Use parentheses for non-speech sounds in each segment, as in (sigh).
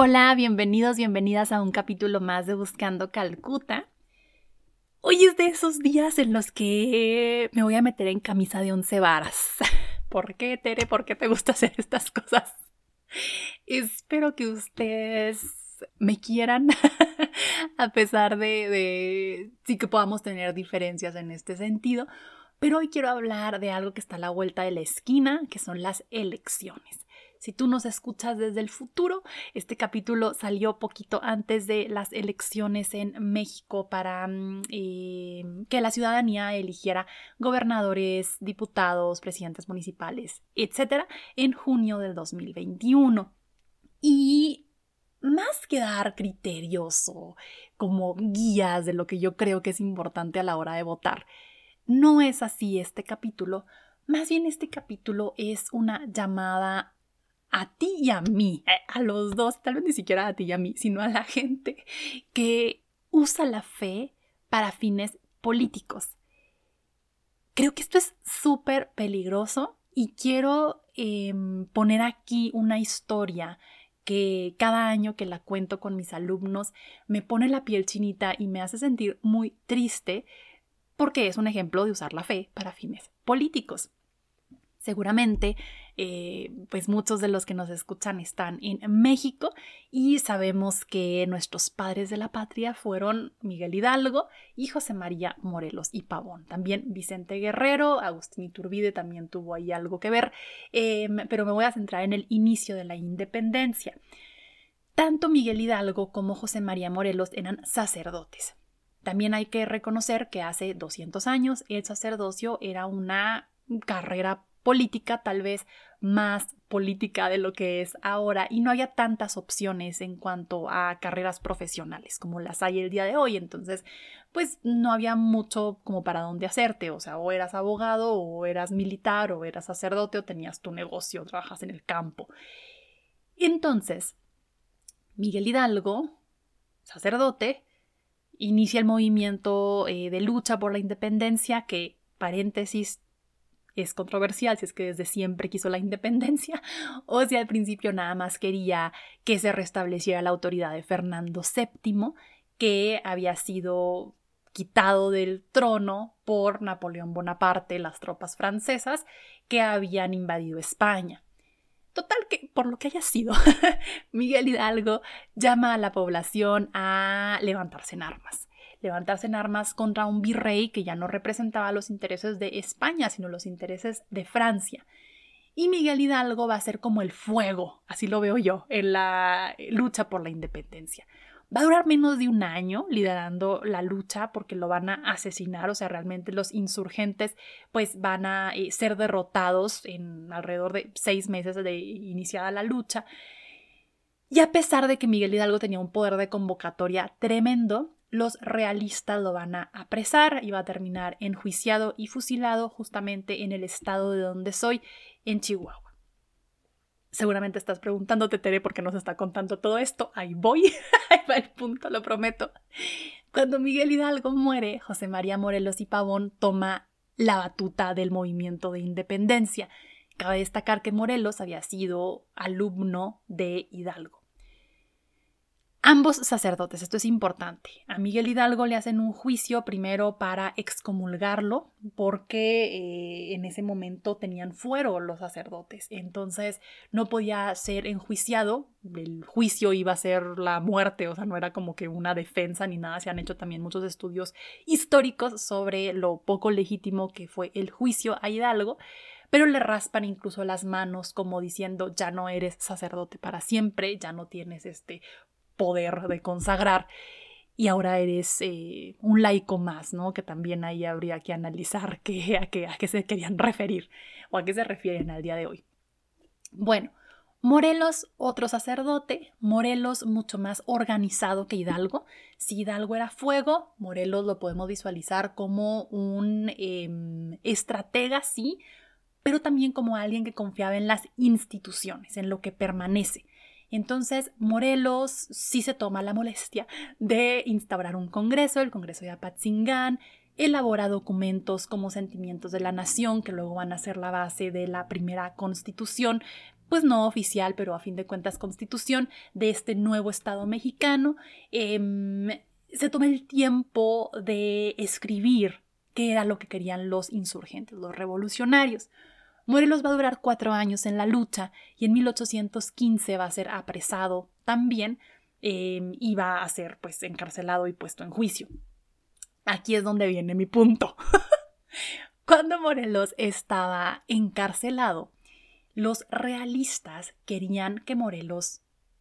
Hola, bienvenidos, bienvenidas a un capítulo más de Buscando Calcuta. Hoy es de esos días en los que me voy a meter en camisa de once varas. (laughs) ¿Por qué, Tere? ¿Por qué te gusta hacer estas cosas? Espero que ustedes me quieran, (laughs) a pesar de, de sí que podamos tener diferencias en este sentido. Pero hoy quiero hablar de algo que está a la vuelta de la esquina, que son las elecciones. Si tú nos escuchas desde el futuro, este capítulo salió poquito antes de las elecciones en México para mm, eh, que la ciudadanía eligiera gobernadores, diputados, presidentes municipales, etcétera, en junio del 2021. Y más que dar criterios o como guías de lo que yo creo que es importante a la hora de votar, no es así este capítulo. Más bien este capítulo es una llamada a ti y a mí, eh, a los dos, tal vez ni siquiera a ti y a mí, sino a la gente que usa la fe para fines políticos. Creo que esto es súper peligroso y quiero em, poner aquí una historia que cada año que la cuento con mis alumnos me pone la piel chinita y me hace sentir muy triste porque es un ejemplo de usar la fe para fines políticos. Seguramente, eh, pues muchos de los que nos escuchan están en México y sabemos que nuestros padres de la patria fueron Miguel Hidalgo y José María Morelos y Pavón. También Vicente Guerrero, Agustín Iturbide también tuvo ahí algo que ver, em, pero me voy a centrar en el inicio de la independencia. Tanto Miguel Hidalgo como José María Morelos eran sacerdotes. También hay que reconocer que hace 200 años el sacerdocio era una carrera política, tal vez más política de lo que es ahora y no haya tantas opciones en cuanto a carreras profesionales como las hay el día de hoy. Entonces, pues no había mucho como para dónde hacerte, o sea, o eras abogado o eras militar o eras sacerdote o tenías tu negocio, trabajas en el campo. Entonces, Miguel Hidalgo, sacerdote, inicia el movimiento eh, de lucha por la independencia que, paréntesis, es controversial si es que desde siempre quiso la independencia (laughs) o si al principio nada más quería que se restableciera la autoridad de Fernando VII, que había sido quitado del trono por Napoleón Bonaparte, las tropas francesas que habían invadido España. Total que, por lo que haya sido, (laughs) Miguel Hidalgo llama a la población a levantarse en armas levantarse en armas contra un virrey que ya no representaba los intereses de España, sino los intereses de Francia. Y Miguel Hidalgo va a ser como el fuego, así lo veo yo, en la lucha por la independencia. Va a durar menos de un año liderando la lucha porque lo van a asesinar, o sea, realmente los insurgentes pues van a eh, ser derrotados en alrededor de seis meses de iniciada la lucha. Y a pesar de que Miguel Hidalgo tenía un poder de convocatoria tremendo, los realistas lo van a apresar y va a terminar enjuiciado y fusilado justamente en el estado de donde soy, en Chihuahua. Seguramente estás preguntándote, Tere, por qué nos está contando todo esto. Ahí voy, (laughs) ahí va el punto, lo prometo. Cuando Miguel Hidalgo muere, José María Morelos y Pavón toma la batuta del movimiento de independencia. Cabe destacar que Morelos había sido alumno de Hidalgo. Ambos sacerdotes, esto es importante. A Miguel Hidalgo le hacen un juicio primero para excomulgarlo porque eh, en ese momento tenían fuero los sacerdotes, entonces no podía ser enjuiciado, el juicio iba a ser la muerte, o sea, no era como que una defensa ni nada, se han hecho también muchos estudios históricos sobre lo poco legítimo que fue el juicio a Hidalgo pero le raspan incluso las manos como diciendo ya no eres sacerdote para siempre, ya no tienes este poder de consagrar y ahora eres eh, un laico más, ¿no? Que también ahí habría que analizar (laughs) qué, a, qué, a qué se querían referir o a qué se refieren al día de hoy. Bueno, Morelos, otro sacerdote, Morelos mucho más organizado que Hidalgo. Si Hidalgo era fuego, Morelos lo podemos visualizar como un em, estratega, sí, pero también como alguien que confiaba en las instituciones, en lo que permanece. Entonces, Morelos sí se toma la molestia de instaurar un congreso, el Congreso de Apatzingán, elabora documentos como sentimientos de la nación, que luego van a ser la base de la primera constitución, pues no oficial, pero a fin de cuentas constitución de este nuevo Estado mexicano. Em, se toma el tiempo de escribir qué era lo que querían los insurgentes, los revolucionarios. Morelos va a durar cuatro años en la lucha y en 1815 va a ser apresado también em, y va a ser pues encarcelado y puesto en juicio. Aquí es donde viene mi punto. (laughs) Cuando Morelos estaba encarcelado, los realistas querían que Morelos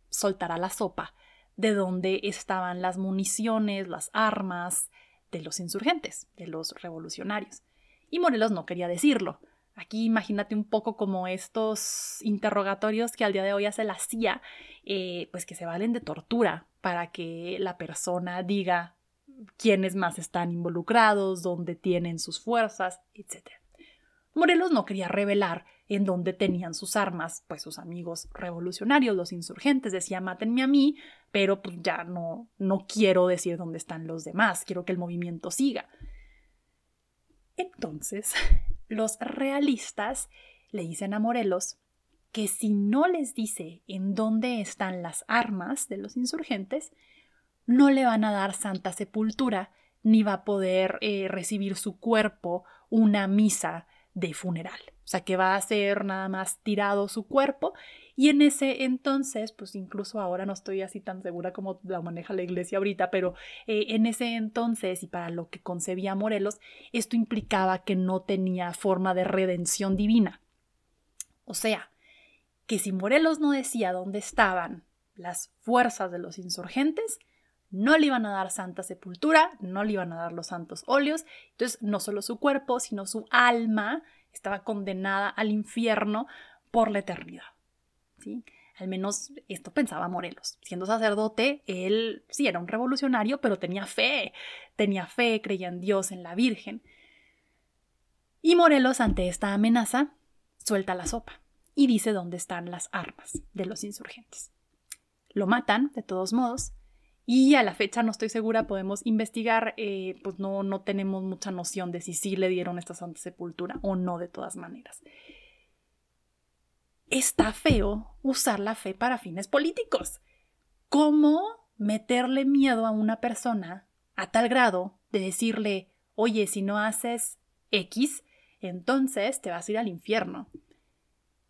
soltara la sopa de donde estaban las municiones, las armas de los insurgentes, de los revolucionarios. Y Morelos no quería decirlo. Aquí imagínate un poco como estos interrogatorios que al día de hoy hace la CIA, eh, pues que se valen de tortura para que la persona diga quiénes más están involucrados, dónde tienen sus fuerzas, etc. Morelos no quería revelar en dónde tenían sus armas, pues sus amigos revolucionarios, los insurgentes, decía mátenme a mí, pero pues ya no, no quiero decir dónde están los demás, quiero que el movimiento siga. Entonces, los realistas le dicen a Morelos que si no les dice en dónde están las armas de los insurgentes, no le van a dar santa sepultura ni va a poder eh, recibir su cuerpo una misa de funeral. O sea, que va a ser nada más tirado su cuerpo y en ese entonces, pues incluso ahora no estoy así tan segura como la maneja la iglesia ahorita, pero eh, en ese entonces y para lo que concebía Morelos, esto implicaba que no tenía forma de redención divina. O sea, que si Morelos no decía dónde estaban las fuerzas de los insurgentes, no le iban a dar santa sepultura, no le iban a dar los santos óleos, entonces no solo su cuerpo, sino su alma estaba condenada al infierno por la eternidad. ¿sí? Al menos esto pensaba Morelos. Siendo sacerdote, él sí era un revolucionario, pero tenía fe, tenía fe, creía en Dios, en la Virgen. Y Morelos, ante esta amenaza, suelta la sopa y dice dónde están las armas de los insurgentes. Lo matan, de todos modos, y a la fecha no estoy segura, podemos investigar, eh, pues no, no tenemos mucha noción de si sí le dieron esta santa sepultura o no de todas maneras. Está feo usar la fe para fines políticos. ¿Cómo meterle miedo a una persona a tal grado de decirle, oye, si no haces X, entonces te vas a ir al infierno?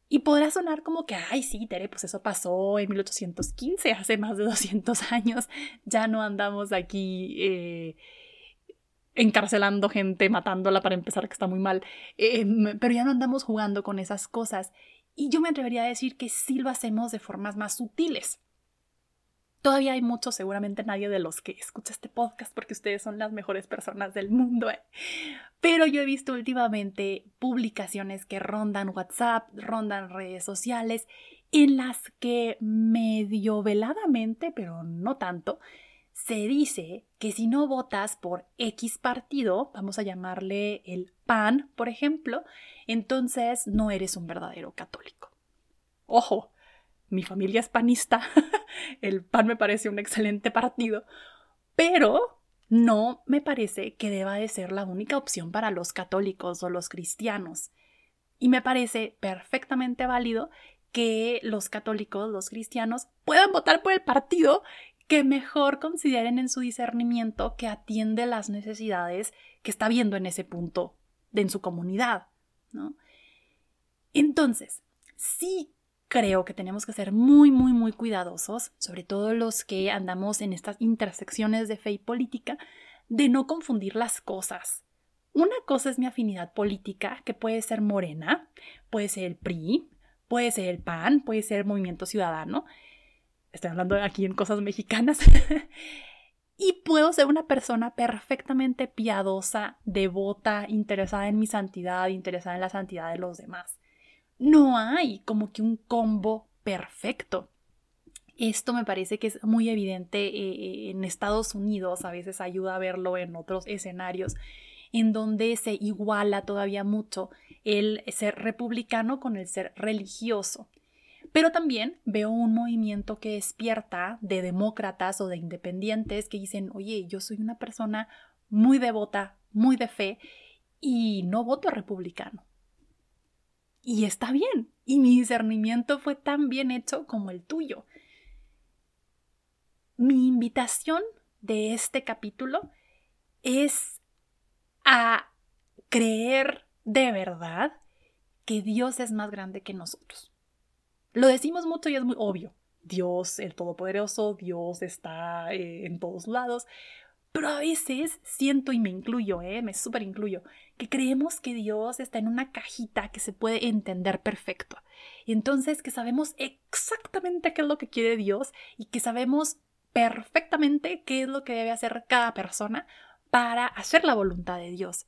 Y podrá sonar como que, ay, sí, Tere, pues eso pasó en 1815, hace más de 200 (laughs) años. Ya no andamos aquí eh, encarcelando gente, matándola para empezar, que está muy mal. Em, pero ya no andamos jugando con esas cosas. Y yo me atrevería a decir que sí lo hacemos de formas más sutiles. Todavía hay muchos, seguramente nadie de los que escucha este podcast porque ustedes son las mejores personas del mundo. ¿eh? Pero yo he visto últimamente publicaciones que rondan WhatsApp, rondan redes sociales, en las que medio veladamente, pero no tanto, se dice que si no votas por X partido, vamos a llamarle el PAN, por ejemplo, entonces no eres un verdadero católico. Ojo, mi familia es panista, (laughs) el PAN me parece un excelente partido, pero no me parece que deba de ser la única opción para los católicos o los cristianos. Y me parece perfectamente válido que los católicos, los cristianos, puedan votar por el partido que mejor consideren en su discernimiento que atiende las necesidades que está viendo en ese punto de en su comunidad, ¿no? Entonces, sí creo que tenemos que ser muy, muy, muy cuidadosos, sobre todo los que andamos en estas intersecciones de fe y política, de no confundir las cosas. Una cosa es mi afinidad política, que puede ser morena, puede ser el PRI, puede ser el PAN, puede ser el Movimiento Ciudadano. Estoy hablando aquí en cosas mexicanas. (laughs) y puedo ser una persona perfectamente piadosa, devota, interesada en mi santidad, interesada en la santidad de los demás no hay como que un combo perfecto. Esto me parece que es muy evidente eh, en Estados Unidos, a veces ayuda a verlo en otros escenarios, en donde se iguala todavía mucho el ser republicano con el ser religioso. Pero también veo un movimiento que despierta de demócratas o de independientes que dicen, oye, yo soy una persona muy devota, muy de fe, y no voto republicano. Y está bien, y mi discernimiento fue tan bien hecho como el tuyo. Mi invitación de este capítulo es a creer de verdad que Dios es más grande que nosotros. Lo decimos mucho y es muy obvio. Dios, el Todopoderoso, Dios está eh, en todos lados, pero a veces siento y me incluyo, ¿eh? me súper incluyo, que creemos que Dios está en una cajita que se puede entender perfecto. Y entonces que sabemos exactamente qué es lo que quiere Dios y que sabemos perfectamente qué es lo que debe hacer cada persona para hacer la voluntad de Dios.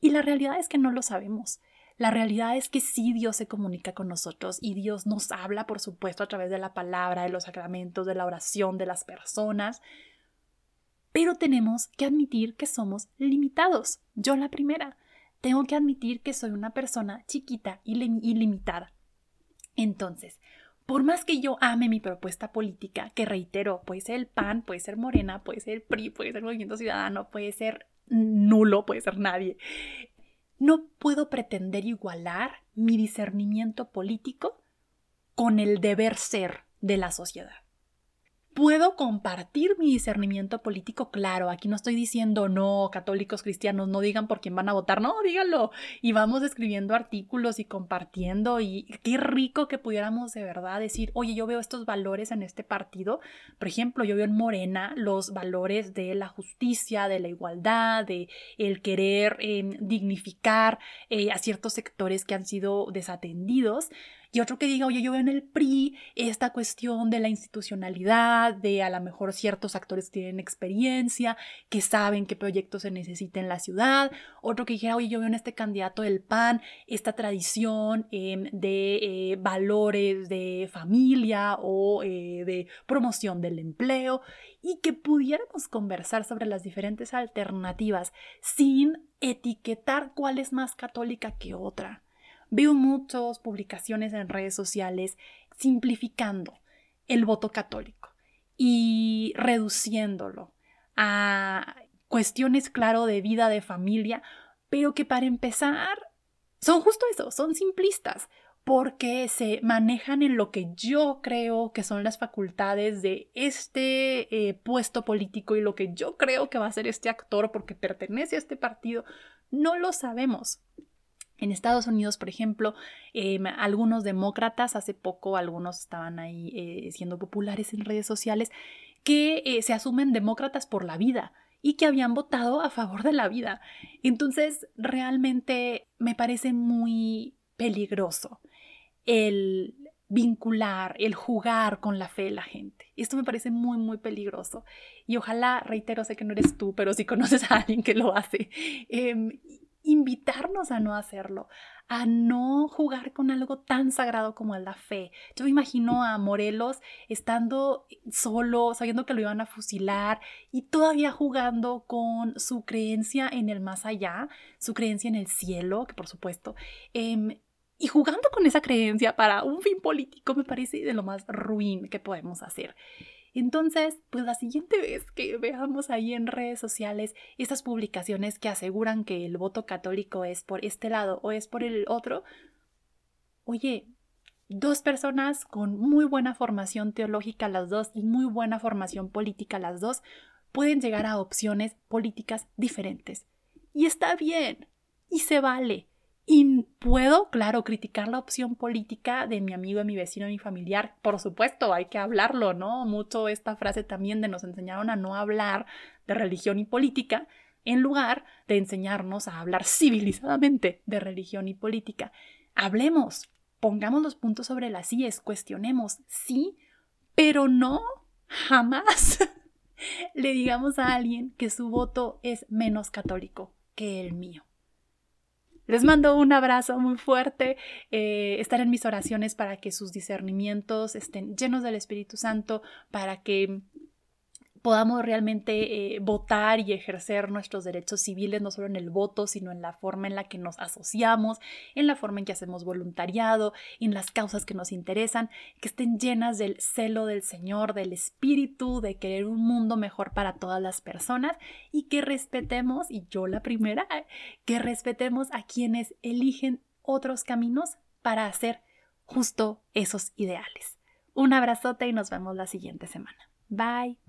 Y la realidad es que no lo sabemos. La realidad es que sí Dios se comunica con nosotros y Dios nos habla, por supuesto, a través de la palabra, de los sacramentos, de la oración, de las personas. Pero tenemos que admitir que somos limitados. Yo la primera. Tengo que admitir que soy una persona chiquita y, limitada. Entonces, por más que yo ame mi propuesta política, que reitero, puede ser el PAN, puede ser Morena, puede ser PRI, puede ser Movimiento Ciudadano, puede ser nulo, puede ser nadie, no puedo pretender igualar mi discernimiento político con el deber ser de la sociedad puedo compartir mi discernimiento político, claro, aquí no estoy diciendo no, católicos cristianos, no digan por quién van a votar, no, díganlo. Y vamos escribiendo artículos y compartiendo y qué rico que pudiéramos de verdad decir, oye, yo veo estos valores en este partido. Por ejemplo, yo veo en Morena los valores de la justicia, de la igualdad, de el querer em, dignificar eh, a ciertos sectores que han sido desatendidos y otro que diga, oye, yo veo en el PRI esta cuestión de la institucionalidad, de a lo mejor ciertos actores tienen experiencia, que saben qué proyectos se necesita en la ciudad, otro que dijera, oye, yo veo en este candidato del PAN esta tradición em, de eh, valores de familia o eh, de promoción del empleo y que pudiéramos conversar sobre las diferentes alternativas sin etiquetar cuál es más católica que otra Veo muchas publicaciones en redes sociales simplificando el voto católico y reduciéndolo a cuestiones, claro, de vida, de familia, pero que para empezar son justo eso, son simplistas, porque se manejan en lo que yo creo que son las facultades de este eh, puesto político y lo que yo creo que va a ser este actor porque pertenece a este partido. No lo sabemos. En Estados Unidos, por ejemplo, em, algunos demócratas, hace poco algunos estaban ahí eh, siendo populares en redes sociales, que eh, se asumen demócratas por la vida y que habían votado a favor de la vida. Entonces, realmente me parece muy peligroso el vincular, el jugar con la fe de la gente. Esto me parece muy, muy peligroso. Y ojalá, reitero, sé que no eres tú, pero si conoces a alguien que lo hace, eh, invitarnos a no hacerlo, a no jugar con algo tan sagrado como la fe. Yo me imagino a Morelos estando solo, sabiendo que lo iban a fusilar y todavía jugando con su creencia en el más allá, su creencia en el cielo, que por supuesto, em, y jugando con esa creencia para un fin político me parece de lo más ruin que podemos hacer. Entonces, pues la siguiente vez que veamos ahí en redes sociales estas publicaciones que aseguran que el voto católico es por este lado o es por el otro, oye, dos personas con muy buena formación teológica las dos y muy buena formación política las dos pueden llegar a opciones políticas diferentes. Y está bien, y se vale. Y puedo, claro, criticar la opción política de mi amigo, de mi vecino, de mi familiar. Por supuesto, hay que hablarlo, ¿no? Mucho esta frase también de nos enseñaron a no hablar de religión y política en lugar de enseñarnos a hablar civilizadamente de religión y política. Hablemos, pongamos los puntos sobre las sillas, cuestionemos, sí, pero no jamás (laughs) le digamos a alguien que su voto es menos católico que el mío. Les mando un abrazo muy fuerte. Eh, estar en mis oraciones para que sus discernimientos estén llenos del Espíritu Santo, para que podamos realmente eh, votar y ejercer nuestros derechos civiles, no solo en el voto, sino en la forma en la que nos asociamos, en la forma en que hacemos voluntariado, en las causas que nos interesan, que estén llenas del celo del Señor, del Espíritu, de querer un mundo mejor para todas las personas y que respetemos, y yo la primera, (laughs) que respetemos a quienes eligen otros caminos para hacer justo esos ideales. Un abrazote y nos vemos la siguiente semana. Bye.